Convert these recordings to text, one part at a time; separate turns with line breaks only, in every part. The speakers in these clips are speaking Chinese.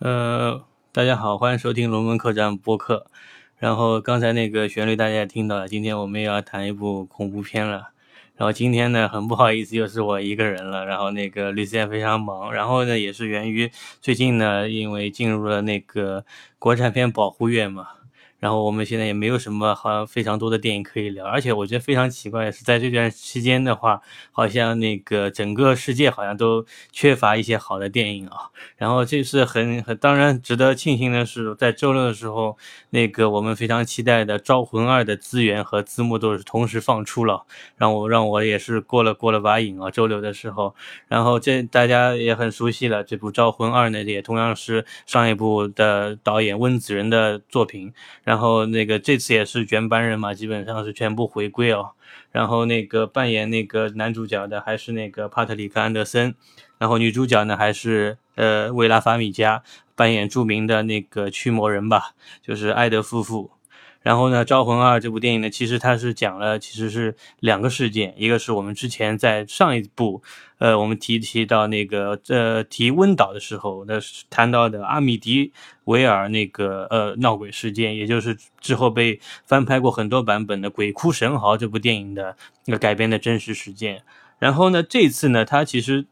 呃，大家好，欢迎收听龙门客栈播客。然后刚才那个旋律大家也听到了，今天我们也要谈一部恐怖片了。然后今天呢，很不好意思，又是我一个人了。然后那个律师也非常忙。然后呢，也是源于最近呢，因为进入了那个国产片保护月嘛。然后我们现在也没有什么好像非常多的电影可以聊，而且我觉得非常奇怪的是，在这段期间的话，好像那个整个世界好像都缺乏一些好的电影啊。然后这是很很当然值得庆幸的是，在周六的时候，那个我们非常期待的《招魂二》的资源和字幕都是同时放出了，让我让我也是过了过了把瘾啊。周六的时候，然后这大家也很熟悉了，这部《招魂二》呢，也同样是上一部的导演温子仁的作品。然后那个这次也是原班人马，基本上是全部回归哦。然后那个扮演那个男主角的还是那个帕特里克安德森，然后女主角呢还是呃维拉法米加扮演著名的那个驱魔人吧，就是艾德夫妇。然后呢，《招魂二》这部电影呢，其实它是讲了，其实是两个事件，一个是我们之前在上一部，呃，我们提提到那个呃提温岛的时候，那谈到的阿米迪维尔那个呃闹鬼事件，也就是之后被翻拍过很多版本的《鬼哭神嚎》这部电影的那个改编的真实事件。然后呢，这次呢，它其实。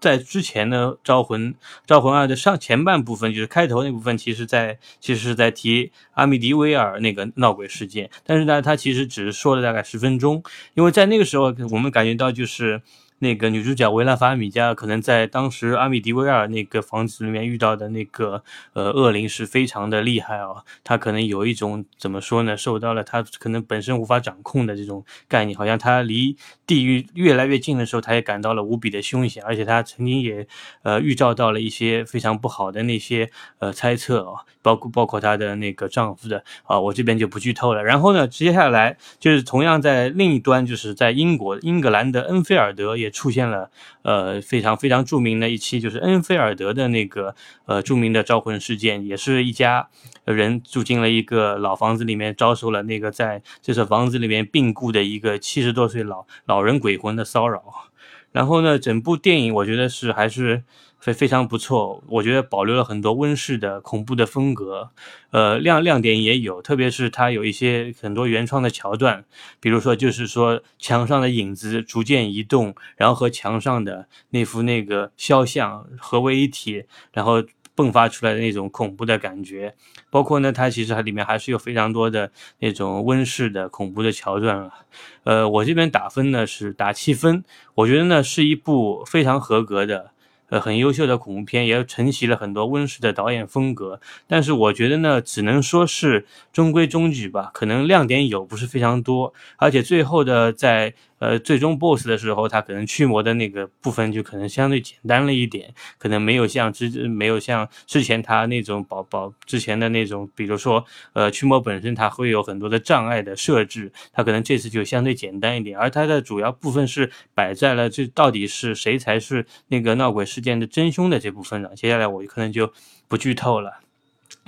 在之前的，《招魂》《招魂二》的上前半部分，就是开头那部分，其实在其实是在提阿米迪威尔那个闹鬼事件，但是呢，他其实只是说了大概十分钟，因为在那个时候，我们感觉到就是。那个女主角维拉法米加可能在当时阿米迪威尔那个房子里面遇到的那个呃恶灵是非常的厉害啊，她可能有一种怎么说呢，受到了她可能本身无法掌控的这种概念，好像她离地狱越来越近的时候，她也感到了无比的凶险，而且她曾经也呃预兆到了一些非常不好的那些呃猜测啊，包括包括她的那个丈夫的啊，我这边就不剧透了。然后呢，接下来就是同样在另一端，就是在英国英格兰的恩菲尔德也。出现了，呃，非常非常著名的一期，就是恩菲尔德的那个，呃，著名的招魂事件，也是一家人住进了一个老房子里面，遭受了那个在这所房子里面病故的一个七十多岁老老人鬼魂的骚扰。然后呢，整部电影我觉得是还是。非非常不错，我觉得保留了很多温室的恐怖的风格，呃亮亮点也有，特别是它有一些很多原创的桥段，比如说就是说墙上的影子逐渐移动，然后和墙上的那幅那个肖像合为一体，然后迸发出来的那种恐怖的感觉，包括呢它其实它里面还是有非常多的那种温室的恐怖的桥段了，呃我这边打分呢是打七分，我觉得呢是一部非常合格的。呃，很优秀的恐怖片，也承袭了很多温室的导演风格。但是我觉得呢，只能说是中规中矩吧，可能亮点有，不是非常多。而且最后的在。呃，最终 BOSS 的时候，他可能驱魔的那个部分就可能相对简单了一点，可能没有像之没有像之前他那种宝宝之前的那种，比如说呃驱魔本身它会有很多的障碍的设置，他可能这次就相对简单一点，而它的主要部分是摆在了这到底是谁才是那个闹鬼事件的真凶的这部分上。接下来我可能就不剧透了，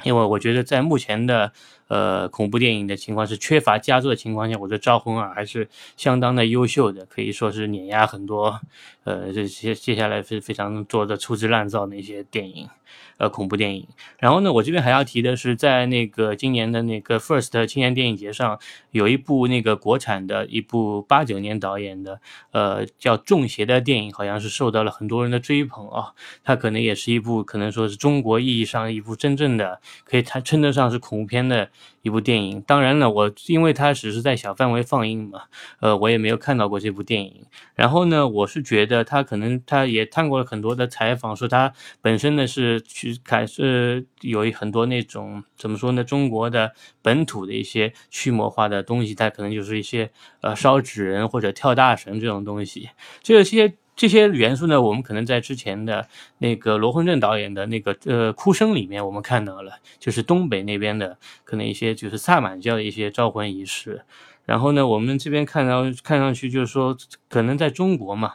因为我觉得在目前的。呃，恐怖电影的情况是缺乏佳作的情况下，我觉得《招魂二》还是相当的优秀的，可以说是碾压很多呃这些接下来是非常做的粗制滥造的一些电影，呃，恐怖电影。然后呢，我这边还要提的是，在那个今年的那个 First 青年电影节上，有一部那个国产的一部八九年导演的呃叫《中邪》的电影，好像是受到了很多人的追捧啊。它可能也是一部可能说是中国意义上一部真正的可以谈称得上是恐怖片的。一部电影，当然了，我因为它只是在小范围放映嘛，呃，我也没有看到过这部电影。然后呢，我是觉得他可能他也看过了很多的采访，说他本身呢是去开是有很多那种怎么说呢，中国的本土的一些驱魔化的东西，它可能就是一些呃烧纸人或者跳大神这种东西，这些。这些元素呢，我们可能在之前的那个罗混正导演的那个呃哭声里面，我们看到了，就是东北那边的可能一些就是萨满教的一些招魂仪式。然后呢，我们这边看到看上去就是说，可能在中国嘛，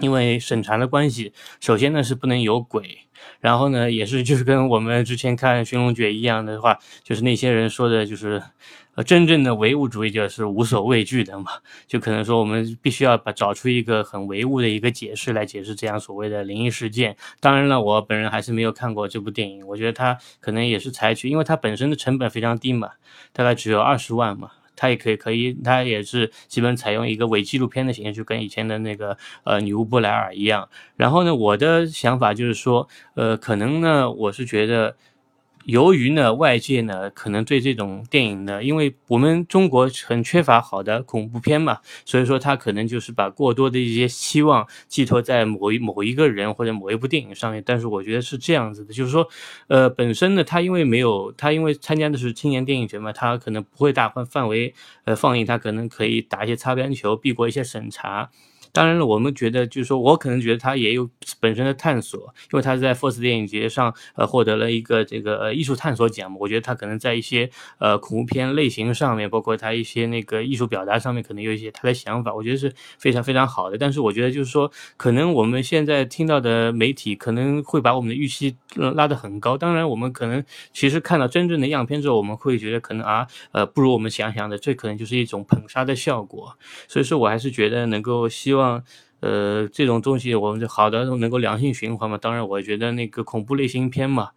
因为审查的关系，首先呢是不能有鬼，然后呢也是就是跟我们之前看《寻龙诀》一样的话，就是那些人说的就是。真正的唯物主义者是无所畏惧的嘛，就可能说我们必须要把找出一个很唯物的一个解释来解释这样所谓的灵异事件。当然了，我本人还是没有看过这部电影，我觉得它可能也是采取，因为它本身的成本非常低嘛，大概只有二十万嘛。它也可以，可以，它也是基本采用一个伪纪录片的形式，就跟以前的那个呃女巫布莱尔一样。然后呢，我的想法就是说，呃，可能呢，我是觉得。由于呢，外界呢可能对这种电影呢，因为我们中国很缺乏好的恐怖片嘛，所以说他可能就是把过多的一些期望寄托在某一某一个人或者某一部电影上面。但是我觉得是这样子的，就是说，呃，本身呢，他因为没有他因为参加的是青年电影节嘛，他可能不会大范范围呃放映，他可能可以打一些擦边球，避过一些审查。当然了，我们觉得就是说，我可能觉得他也有本身的探索，因为他在 FIRST 电影节上呃获得了一个这个呃艺术探索奖嘛。我觉得他可能在一些呃恐怖片类型上面，包括他一些那个艺术表达上面，可能有一些他的想法，我觉得是非常非常好的。但是我觉得就是说，可能我们现在听到的媒体可能会把我们的预期拉得很高。当然，我们可能其实看到真正的样片之后，我们会觉得可能啊呃不如我们想象的，这可能就是一种捧杀的效果。所以说我还是觉得能够希望。希望，呃，这种东西我们就好的能够良性循环嘛。当然，我觉得那个恐怖类型片嘛。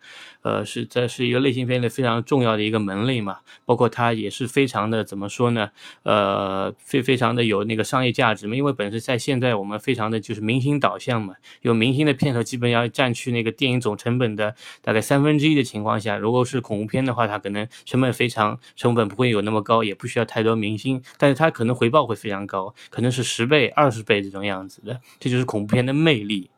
呃，是这是一个类型片的非常重要的一个门类嘛，包括它也是非常的怎么说呢？呃，非非常的有那个商业价值嘛，因为本身在现在我们非常的就是明星导向嘛，有明星的片头基本要占去那个电影总成本的大概三分之一的情况下，如果是恐怖片的话，它可能成本非常成本不会有那么高，也不需要太多明星，但是它可能回报会非常高，可能是十倍、二十倍这种样子的，这就是恐怖片的魅力。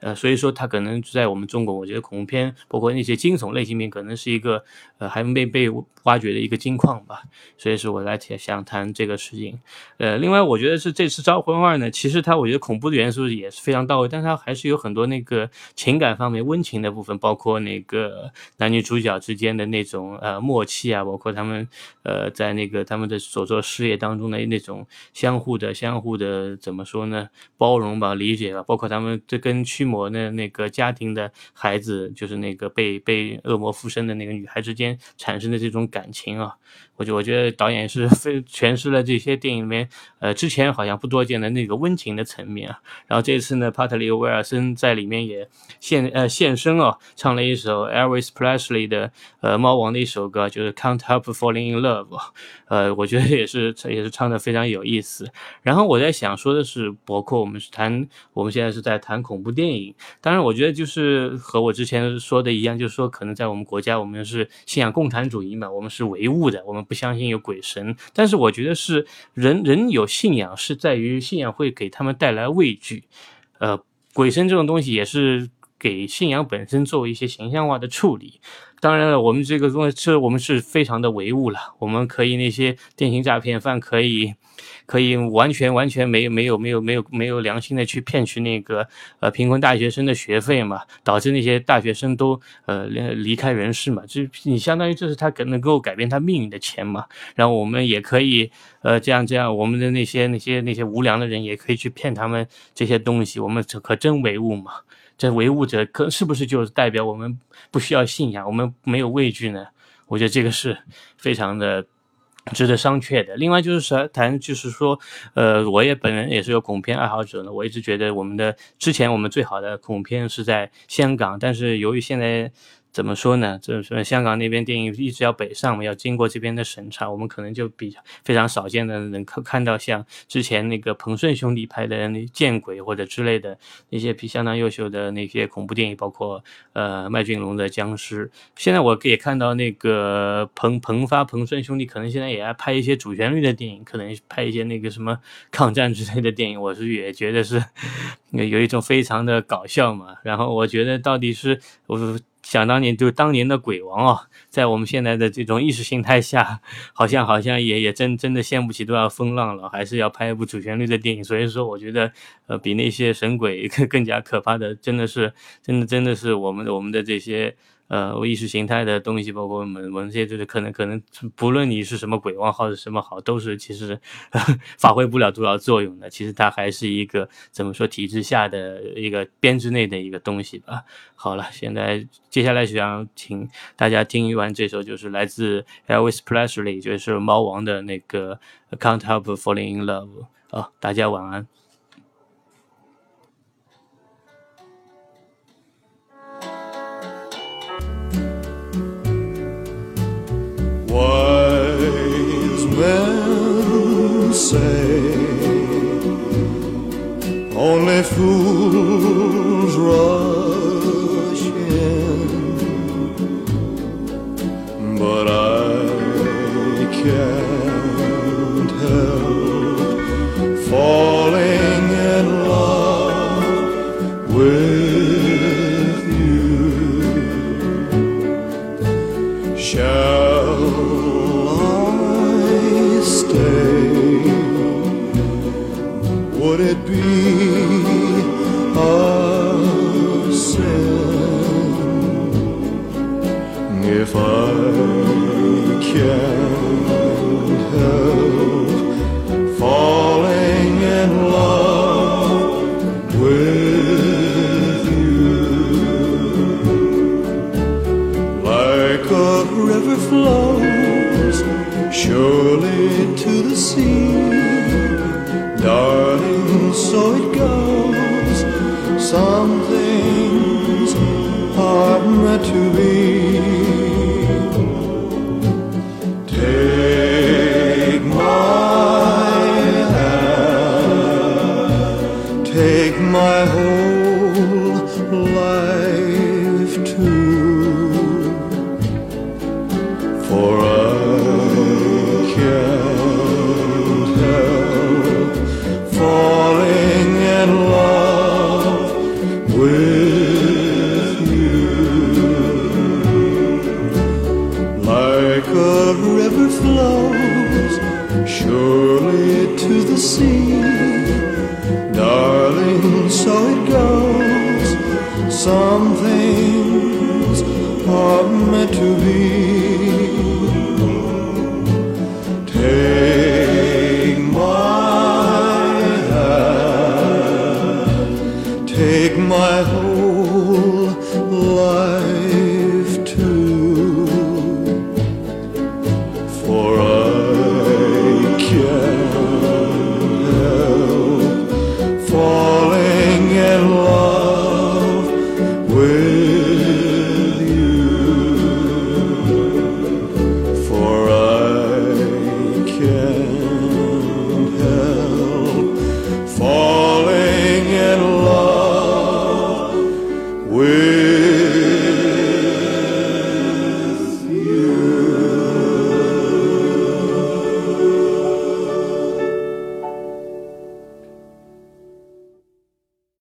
呃，所以说它可能在我们中国，我觉得恐怖片，包括那些惊悚类型片，可能是一个呃还没被挖掘的一个金矿吧。所以说我来想谈这个事情。呃，另外我觉得是这次《招魂二》呢，其实它我觉得恐怖的元素也是非常到位，但它还是有很多那个情感方面温情的部分，包括那个男女主角之间的那种呃默契啊，包括他们呃在那个他们的所做事业当中的那种相互的、相互的怎么说呢？包容吧，理解吧，包括他们这跟驱魔的那个家庭的孩子，就是那个被被恶魔附身的那个女孩之间产生的这种感情啊。我就我觉得导演是非诠释了这些电影里面，呃，之前好像不多见的那个温情的层面啊。然后这次呢，帕特里威尔森在里面也现呃现身哦，唱了一首 Elvis Presley 的呃猫王的一首歌，就是 Can't Help Falling in Love。呃，我觉得也是也是唱的非常有意思。然后我在想说的是，包括我们是谈我们现在是在谈恐怖电影，当然我觉得就是和我之前说的一样，就是说可能在我们国家，我们是信仰共产主义嘛，我们是唯物的，我们。不相信有鬼神，但是我觉得是人人有信仰是在于信仰会给他们带来畏惧，呃，鬼神这种东西也是给信仰本身做一些形象化的处理。当然了，我们这个东西是我们是非常的唯物了，我们可以那些电信诈骗犯可以。可以完全完全没有没有没有没有没有良心的去骗取那个呃贫困大学生的学费嘛，导致那些大学生都呃离开人世嘛，就你相当于这是他可能够改变他命运的钱嘛。然后我们也可以呃这样这样，我们的那些那些那些无良的人也可以去骗他们这些东西，我们可真唯物嘛？这唯物者可是不是就代表我们不需要信仰，我们没有畏惧呢？我觉得这个是非常的。值得商榷的。另外就是说，谈就是说，呃，我也本人也是有恐怖片爱好者呢。我一直觉得我们的之前我们最好的恐怖片是在香港，但是由于现在。怎么说呢？就是说，香港那边电影一直要北上嘛，要经过这边的审查，我们可能就比较非常少见的能看看到像之前那个彭顺兄弟拍的那《见鬼》或者之类的那些比相当优秀的那些恐怖电影，包括呃麦浚龙的《僵尸》。现在我也看到那个彭彭发彭顺兄弟可能现在也要拍一些主旋律的电影，可能拍一些那个什么抗战之类的电影。我是也觉得是 有一种非常的搞笑嘛。然后我觉得到底是我。想当年，就是当年的鬼王啊，在我们现在的这种意识形态下，好像好像也也真真的掀不起多少风浪了，还是要拍一部主旋律的电影。所以说，我觉得，呃，比那些神鬼更 更加可怕的，真的是，真的真的是我们的我们的这些呃意识形态的东西，包括我们我们这些就是可能可能不论你是什么鬼王号是什么好，都是其实 发挥不了多少作用的。其实它还是一个怎么说体制下的一个编制内的一个东西吧。好了，现在接下来想请大家听完这首，就是来自 Elvis Presley，就是猫王的那个 Can't Help Falling in Love。啊，大家晚安。
Only fools rush in, but I can't help falling in love with